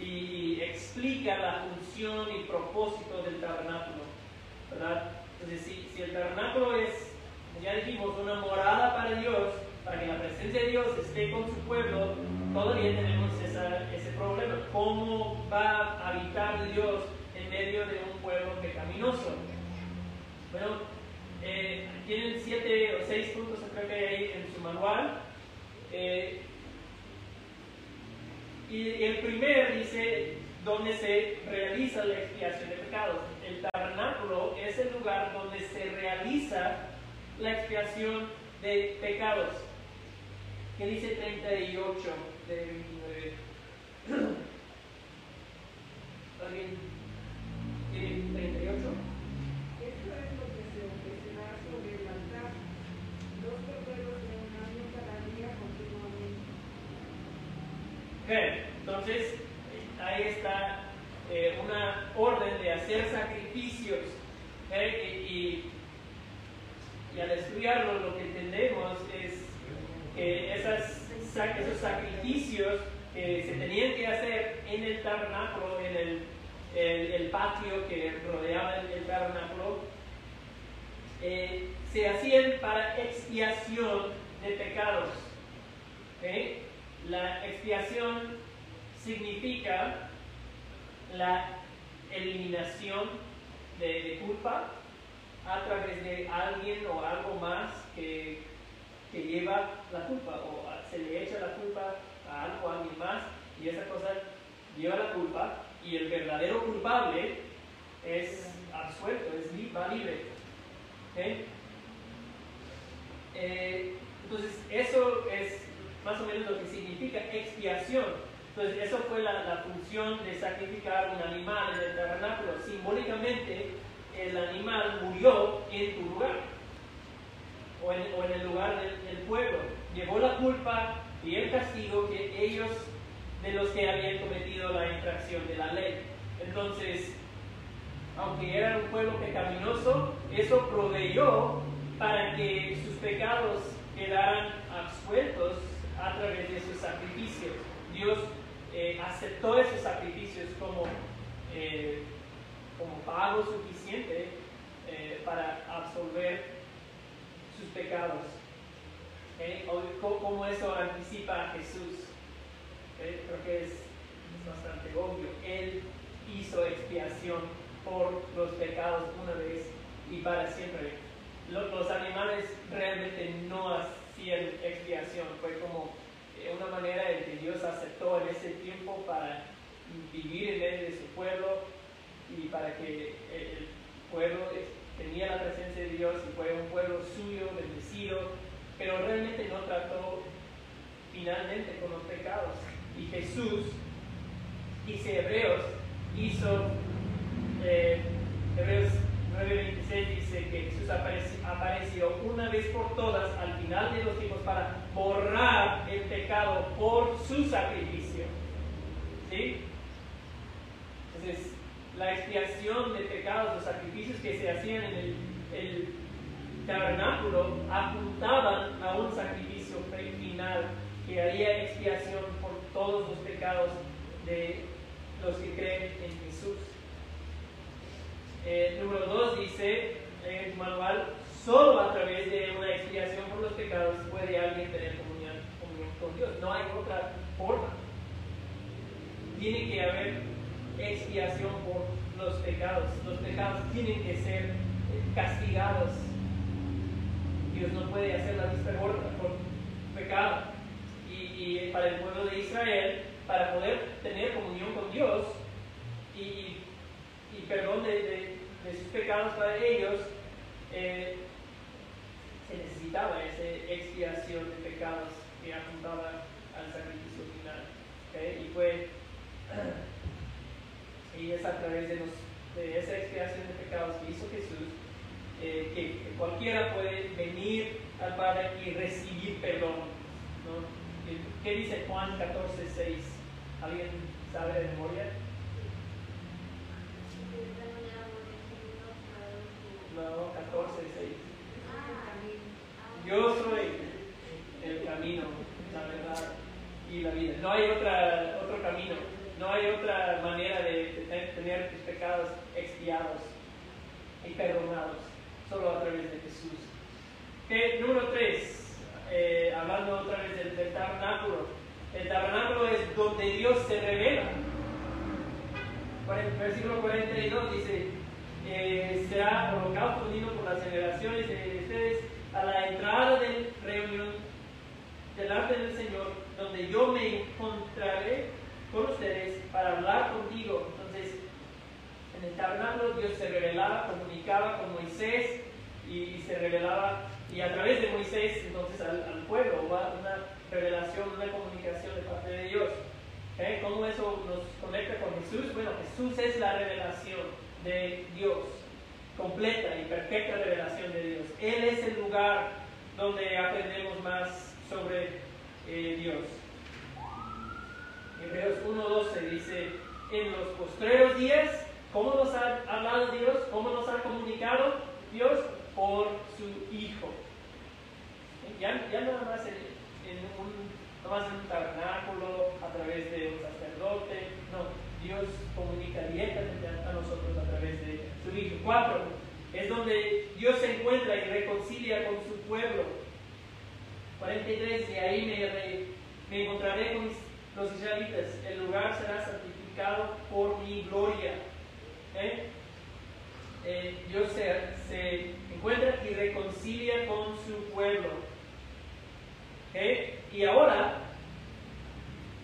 y explica la función y propósito del tabernáculo. ¿verdad? Entonces, si, si el tabernáculo es, ya dijimos, una morada para Dios, para que la presencia de Dios esté con su pueblo, todavía tenemos ese problema. ¿Cómo va a habitar Dios en medio de un pueblo pecaminoso? Bueno, eh, tienen siete o seis puntos creo que hay en su manual. Eh, y el primer dice donde se realiza la expiación de pecados. El tabernáculo es el lugar donde se realiza la expiación de pecados. ¿Qué dice 38 de 29? [CLEARS THROAT] ¿Alguien tiene 38? Esto es lo que se ofrecerá sobre el altar, dos corderos de un año cada día continuamente. Bien, entonces ahí está eh, una orden de hacer sacrificios. ¿eh? Y, al estudiarlo lo que entendemos es que esos sacrificios que se tenían que hacer en el tabernáculo, en el, el, patio que rodeaba el, tabernáculo, eh, se hacían para expiación de pecados. La expiación significa la eliminación de, culpa a través de alguien o algo más que, que lleva la culpa o se le echa la culpa a algo, a alguien más, y esa cosa lleva la culpa, y el verdadero culpable es absuelto, es va libre. Eh, entonces, eso es más o menos lo que significa expiación. Entonces, eso fue la, función de sacrificar un animal en el tabernáculo. Simbólicamente, el animal murió en tu lugar o en, el lugar del, pueblo. Llevó la culpa y el castigo que ellos, de los que habían cometido la infracción de la ley. Entonces, aunque era un pueblo pecaminoso, eso proveyó para que sus pecados quedaran absueltos a través de sus sacrificios. Dios eh, aceptó esos sacrificios como, eh, como pago suficiente eh, para absolver sus pecados. ¿Cómo eso anticipa a Jesús? Creo que es, bastante obvio. Él hizo expiación por los pecados una vez y para siempre. Los, animales realmente no hacían expiación, fue como una manera en que Dios aceptó en ese tiempo para vivir en medio de su pueblo y para que el pueblo tenía la presencia de Dios y fue un pueblo suyo, bendecido, pero realmente no trató finalmente con los pecados. Y Jesús, dice Hebreos, hizo, eh, Hebreos 9:26 dice que Jesús apareció una vez por todas al final de los tiempos para borrar el pecado por su sacrificio. ¿Sí? Entonces, la expiación de pecados, los sacrificios que se hacían en el, el tabernáculo apuntaban a un sacrificio final que haría expiación por todos los pecados de los que creen en Jesús. Eh, número 2 dice en el manual, solo a través de una expiación por los pecados puede alguien tener comunión, con Dios. No hay otra forma. Tiene que haber expiación por los pecados. Los pecados tienen que ser eh, castigados. Dios no puede hacer la vista gorda por pecado. Y, para el pueblo de Israel, para poder tener comunión con Dios y, perdón de, de sus pecados para ellos, eh, se necesitaba esa expiación de pecados que apuntaba al sacrificio final. Y fue, [CLEARS THROAT] y es a través de, esa expiación de pecados que hizo Jesús, eh, que, cualquiera puede venir al Padre y recibir perdón. ¿Qué dice Juan 14, 6? ¿Alguien sabe de memoria? No, 14, 6. Yo soy el camino, la verdad y la vida. No hay otra, otro camino, no hay otra manera de, tener tus pecados expiados y perdonados, solo a través de Jesús. Okay, número 3, eh, hablando otra vez del, del tabernáculo. El tabernáculo es donde Dios se revela. Versículo 42 dice, eh, será holocausto unido por las generaciones de ustedes a la entrada de reunión delante del Señor, donde yo me encontraré con ustedes para hablar contigo. Entonces, en el tabernáculo Dios se revelaba, comunicaba con Moisés y, se revelaba, y a través de Moisés entonces al, pueblo, una revelación, una comunicación de parte de Dios. ¿Cómo eso nos conecta con Jesús? Bueno, Jesús es la revelación de Dios, completa y perfecta revelación de Dios. Él es el lugar donde aprendemos más sobre eh, Dios. Hebreos 1.12 dice, en los postreros días, ¿cómo nos ha hablado Dios? ¿Cómo nos ha comunicado Dios? Por su Hijo. Ya, ya nada más en, un, no más en un tabernáculo, a través de un sacerdote, Dios comunica directamente a nosotros a través de su Hijo. Cuatro, es donde Dios se encuentra y reconcilia con su pueblo. 43, y ahí me, encontraré con los israelitas. El lugar será santificado por mi gloria. ¿Eh? Eh, Dios se, se, encuentra y reconcilia con su pueblo. ¿Eh? Y ahora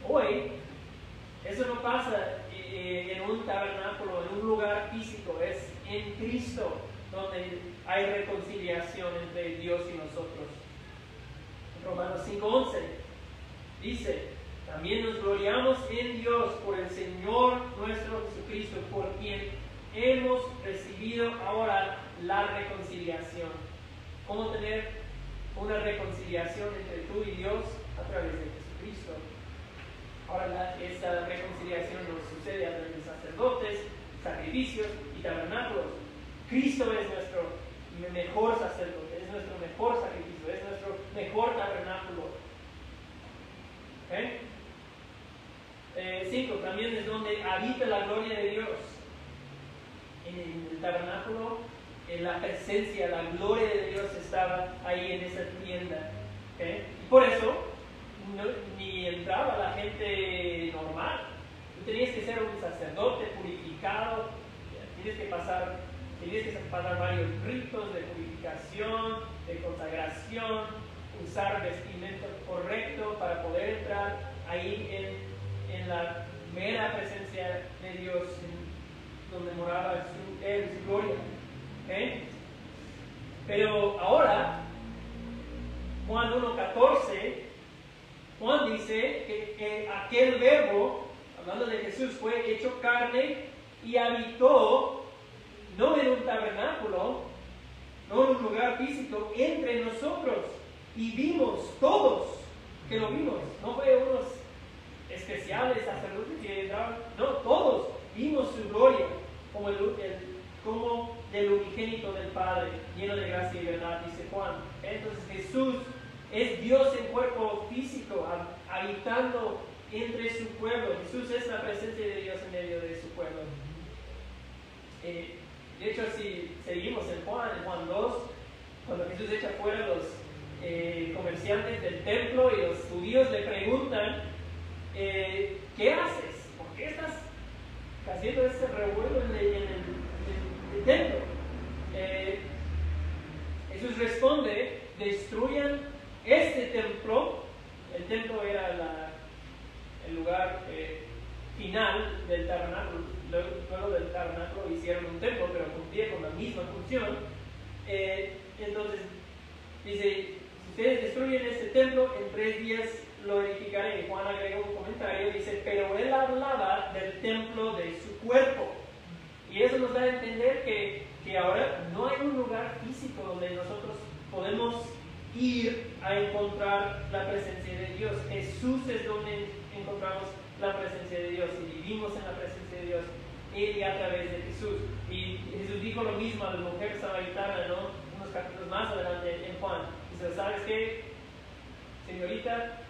Hoy, eso no pasa eh, en un tabernáculo, en un lugar físico, es en Cristo donde hay reconciliación entre Dios y nosotros. Romanos 5:11 dice, también nos gloriamos en Dios por el Señor nuestro Jesucristo, por quien hemos recibido ahora la reconciliación. ¿Cómo tener una reconciliación entre tú y Dios? A través de. Ahora, esta reconciliación no sucede a través de sacerdotes, sacrificios y tabernáculos. Cristo es nuestro mejor sacerdote, es nuestro mejor sacrificio, es nuestro mejor tabernáculo. ¿Okay? Eh, cinco, también es donde habita la gloria de Dios. En el tabernáculo, en la presencia, la gloria de Dios estaba ahí en esa tienda. Y por eso, ni entraba la gente normal. Tú tenías que ser un sacerdote purificado, tienes que pasar, tenías que pasar varios ritos de purificación, de consagración, usar vestimenta correcto para poder entrar ahí en en la mera presencia de Dios, donde moraba su, él, su gloria. Pero ahora, Juan 1.14, Juan dice que, aquel verbo, hablando de Jesús, fue hecho carne y habitó, no en un tabernáculo, no en un lugar físico, entre nosotros. Y vimos todos que lo vimos. No fue unos especiales, sacerdotes que entraban, no, todos vimos su gloria como, el, como del unigénito del Padre, lleno de gracia y verdad, dice Juan. Entonces Jesús es Dios en cuerpo físico, habitando entre su pueblo. Jesús es la presencia de Dios en medio de su pueblo. Eh, de hecho, si seguimos en Juan, en Juan 2, cuando Jesús echa fuera los eh, comerciantes del templo y los judíos le preguntan, eh, ¿qué haces? ¿Por qué estás haciendo ese revuelo en el, templo? Eh, Jesús responde, destruyan este templo. El templo era el lugar eh, final del tabernáculo. Luego del tabernáculo hicieron un templo, pero cumplía con la misma función. entonces, dice, si ustedes destruyen este templo, en tres días lo edificaré. Juan agrega un comentario, dice, pero él hablaba del templo de su cuerpo. Y eso nos da a entender que, que ahora no hay un lugar físico donde nosotros podemos ir a encontrar la presencia de Dios. Jesús es donde encontramos la presencia de Dios y vivimos en la presencia de Dios y a través de Jesús. Y Jesús dijo lo mismo a la mujer samaritana, ¿no? Unos capítulos más adelante en Juan. Dice, ¿sabes qué? Señorita,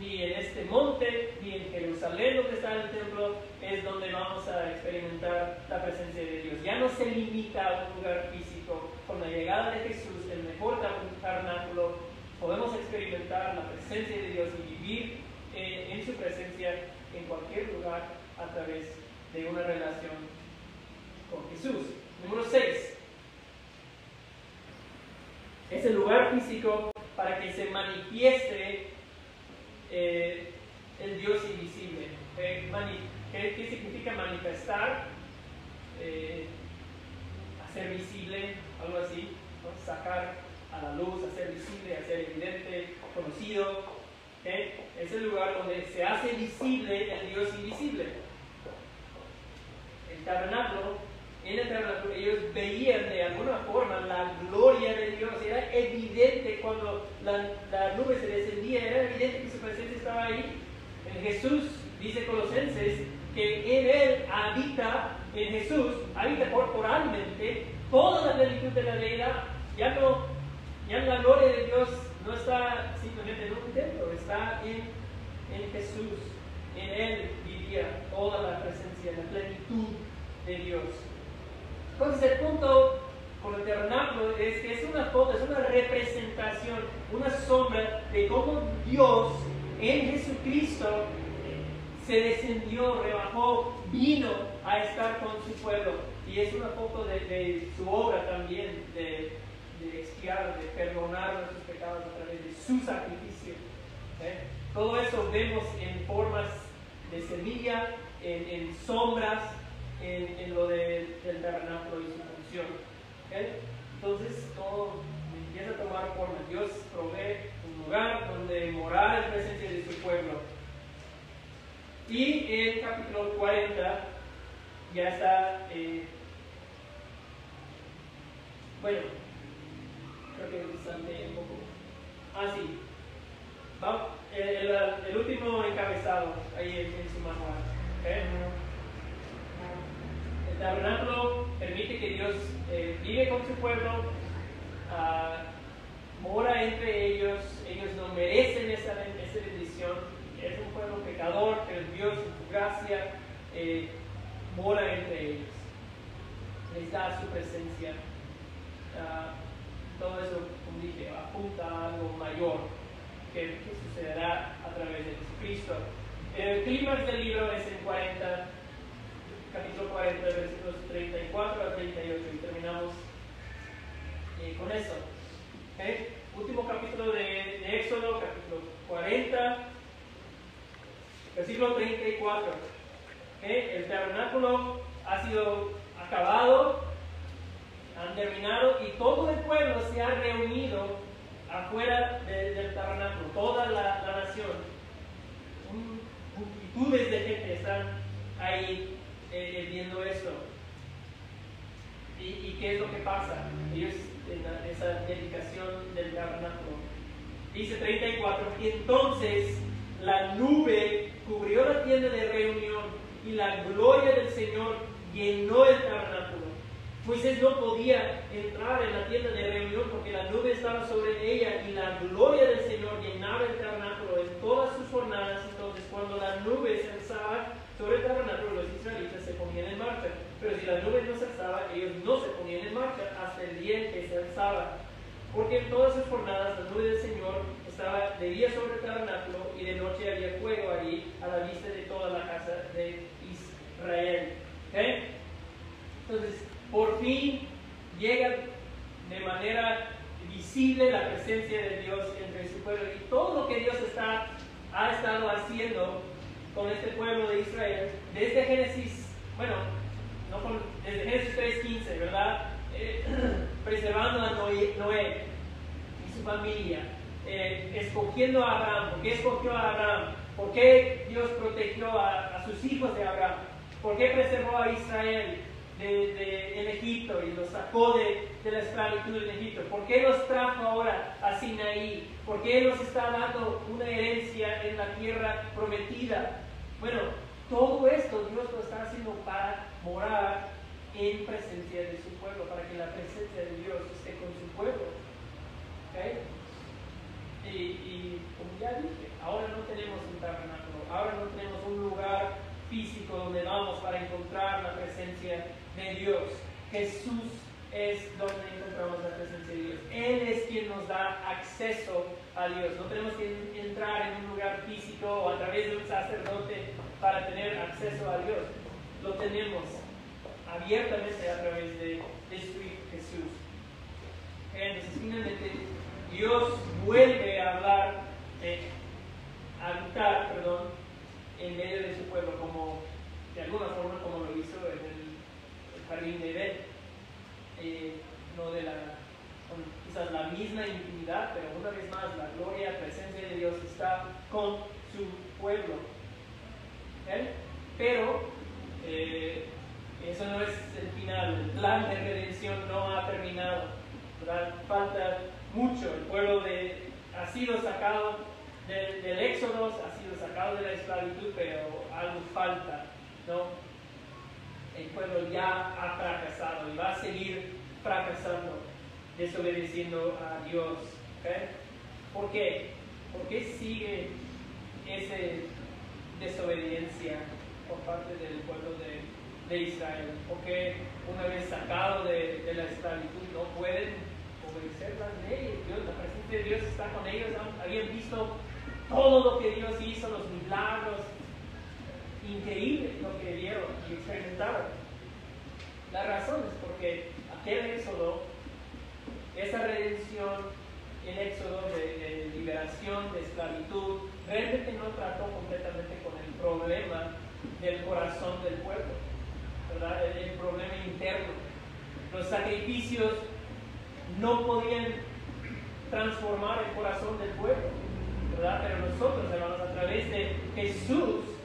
ni en este monte, ni en Jerusalén donde está el templo, es donde vamos a experimentar la presencia de Dios. Ya no se limita a un lugar físico. Con la llegada de Jesús, el mejor tabernáculo, podemos experimentar la presencia de Dios y vivir eh, en su presencia en cualquier lugar a través de una relación con Jesús. Número 6. Es el lugar físico para que se manifieste eh, el Dios invisible. Eh, ¿qué, significa manifestar? Eh, hacer visible, algo así, sacar a la luz, hacer visible, hacer evidente, conocido. Es el lugar donde se hace visible el Dios invisible. El tabernáculo, en el tabernáculo ellos veían de alguna forma la gloria de Dios. Era evidente cuando la, la nube se descendía, era evidente que su presencia estaba ahí. En Jesús, dice Colosenses, que en Él habita, en Jesús, habita corporalmente toda la plenitud de la deidad. Ya no, ya la gloria de Dios no está simplemente en un templo, está en, en Jesús. En Él vivía toda la presencia, la plenitud de Dios. Entonces el punto con el tabernáculo es que es una foto, es una representación, una sombra de cómo Dios en Jesucristo se descendió, rebajó, vino a estar con su pueblo. Y es una foto de, su obra también, de, de, expiar, de perdonar nuestros pecados a través de su sacrificio. ¿eh? Todo eso vemos en formas de semilla, en, sombras, en, lo de- del tabernáculo y su función. ¿ok? Entonces todo empieza a tomar forma. Dios provee un lugar donde morar en presencia de su pueblo. Y en capítulo 40 ya está, eh, bueno, creo que salté un poco. Ah, sí. Va- el, el- el último encabezado ahí en, su manual. ¿ok? El tabernáculo permite que Dios eh, vive con su pueblo, ah, mora entre ellos, ellos no merecen esa, esa bendición, es un pueblo pecador, pero Dios en su gracia eh, mora entre ellos, les da su presencia. Ah, todo eso, como dije, apunta a algo mayor que, que sucederá a través de Jesucristo. El clímax del libro es en 40 capítulo 40, versículos 34 a 38, y terminamos eh, con eso. ¿ok? Último capítulo de, de Éxodo, capítulo 40, versículo 34. ¿ok? El tabernáculo ha sido acabado, han terminado, y todo el pueblo se ha reunido afuera de- del tabernáculo, toda la, nación. Multitudes de gente están ahí eh, viendo esto. ¿Y, ¿Y qué es lo que pasa? En esa dedicación del tabernáculo. Dice 34, y entonces la nube cubrió la tienda de reunión y la gloria del Señor llenó el tabernáculo. Moisés no podía entrar en la tienda de reunión porque la nube estaba sobre ella y la gloria del Señor llenaba el tabernáculo en todas sus jornadas. Entonces, cuando la nube se alzaba sobre el tabernáculo, los israelitas se ponían en marcha. Pero si la nube no se alzaba, ellos no se ponían en marcha hasta el día en que se alzaba. Porque en todas sus jornadas la nube del Señor estaba de día sobre el tabernáculo y de noche había fuego allí a la vista de toda la casa de Israel. ¿Ok? Entonces, por fin llega de manera visible la presencia de Dios entre su pueblo y todo lo que Dios está, ha estado haciendo con este pueblo de Israel desde Génesis, bueno, no con- desde Génesis 3.15, ¿verdad? Eh, [CLEARS THROAT] preservando a Noé, Noé y su familia, eh, escogiendo a Abraham. ¿Por qué escogió a Abraham? ¿Por qué Dios protegió a, a sus hijos de Abraham? ¿Por qué preservó a Israel de, de- en Egipto y los sacó de, de la esclavitud en Egipto? ¿Por qué los trajo ahora a Sinaí? ¿Por qué nos está dando una herencia en la tierra prometida? Bueno, todo esto Dios lo está haciendo para morar en presencia de su pueblo, para que la presencia de Dios esté con su pueblo. ¿Ok? Y, y como ya dije, ahora no tenemos un tabernáculo, ahora no tenemos un lugar físico donde vamos para encontrar la presencia de Dios. Jesús es donde encontramos la presencia de Dios. Él es quien nos da acceso a Dios. No tenemos que entrar en un lugar físico o a través de un sacerdote para tener acceso a Dios. Lo tenemos abiertamente a través de, de su Jesús. Entonces, finalmente, Dios vuelve a hablar, de habitar, perdón, en medio de su pueblo, como de alguna forma como lo hizo en el de Edén. Eh, no de la, con quizás la misma intimidad, pero una vez más la gloria, la presencia de Dios está con su pueblo. ¿Ok? Pero eh, eso no es el final, el plan de redención no ha terminado. ¿verdad? Falta mucho. El pueblo de, ha sido sacado del, del éxodo, ha sido sacado de la esclavitud, pero algo falta. ¿no? El pueblo ya ha fracasado y va a seguir fracasando, desobedeciendo a Dios. ¿Por qué? ¿Por qué sigue esa desobediencia por parte del pueblo de, de Israel? Porque una vez sacado de, de la esclavitud no pueden obedecer las leyes. Dios, la presencia de Dios está con ellos. Habían visto todo lo que Dios hizo, los milagros increíbles lo que vieron y experimentaron. La razón es porque aquel éxodo, esa redención, el éxodo de, liberación, de esclavitud, realmente no trató completamente con el problema del corazón del pueblo, ¿verdad? El, problema interno. Los sacrificios no podían transformar el corazón del pueblo, ¿verdad? Pero nosotros, hermanos, a través de Jesús,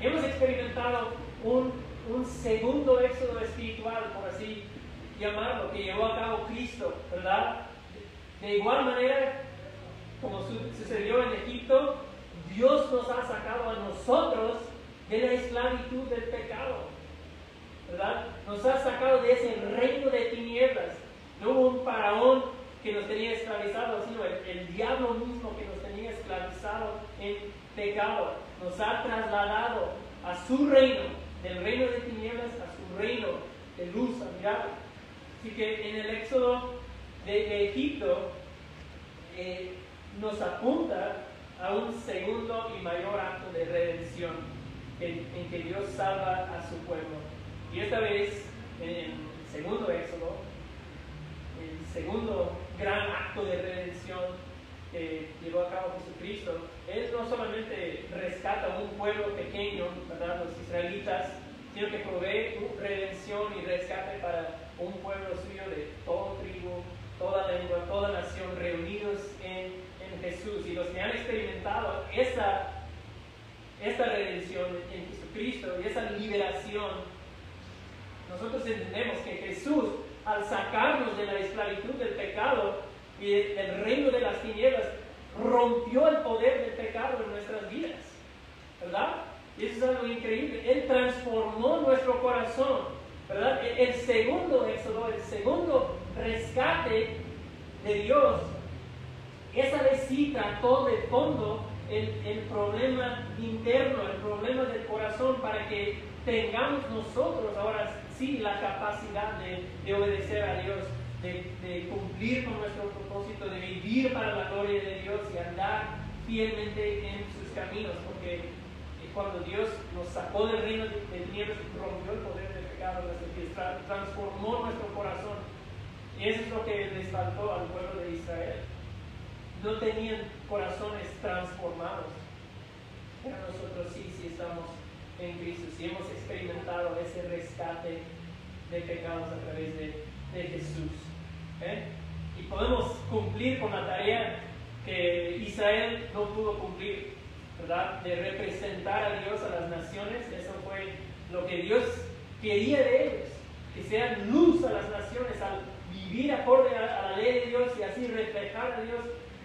hemos experimentado un, un segundo éxodo espiritual, por así llamarlo, que llevó a cabo Cristo, ¿verdad? De igual manera, como sucedió en Egipto, Dios nos ha sacado a nosotros de la esclavitud del pecado, ¿verdad? Nos ha sacado de ese reino de tinieblas. No hubo un faraón que nos tenía esclavizados, sino el, el diablo mismo que nos tenía esclavizado en pecado. Nos ha trasladado a su reino, del reino de tinieblas a su reino de luz admirable. Así que en el éxodo de, Egipto eh, nos apunta a un segundo y mayor acto de redención en, que Dios salva a su pueblo. Y esta vez, en el segundo éxodo, el segundo gran acto de redención que llevó a cabo Jesucristo, Él no solamente rescata un pueblo pequeño, ¿verdad? los israelitas, sino que provee redención y rescate para un pueblo suyo de todo tribu, toda lengua, toda nación reunidos en, Jesús. Y los que han experimentado esa, esta redención en Jesucristo y esa liberación, nosotros entendemos que Jesús, al sacarnos de la esclavitud del pecado y del reino de las tinieblas, rompió el poder del pecado en nuestras vidas. ¿Verdad? Y eso es algo increíble. Él transformó nuestro corazón ¿verdad? El segundo éxodo, el segundo rescate de Dios, esa vez sí trató de fondo el, el, problema interno, el problema del corazón, para que tengamos nosotros ahora sí la capacidad de, de obedecer a Dios, de, de, cumplir con nuestro propósito, de vivir para la gloria de Dios y andar fielmente en sus caminos, porque cuando Dios nos sacó del reino de, de tinieblas, rompió el poder del pecado, transformó nuestro corazón. Y eso es lo que les faltó al pueblo de Israel. No tenían corazones transformados. Pero nosotros sí, sí estamos en Cristo, sí hemos experimentado ese rescate de pecados a través de, de Jesús. ¿Eh? Y podemos cumplir con la tarea que Israel no pudo cumplir, ¿verdad? De representar a Dios a las naciones. Eso fue lo que Dios quería de ellos, que sean luz a las naciones al vivir acorde a, la ley de Dios y así reflejar a Dios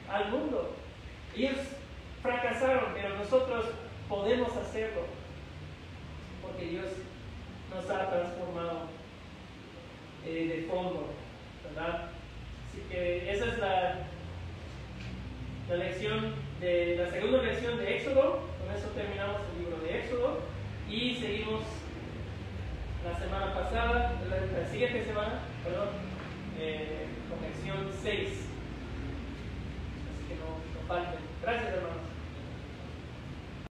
al mundo. Ellos fracasaron, pero nosotros podemos hacerlo, porque Dios nos ha transformado eh, de fondo, ¿verdad? Así que esa es la, la lección de la segunda lección de Éxodo. Con eso terminamos el libro de Éxodo y seguimos la semana pasada, la, siguiente semana, perdón, eh, conexión 6. Así que no, no falten.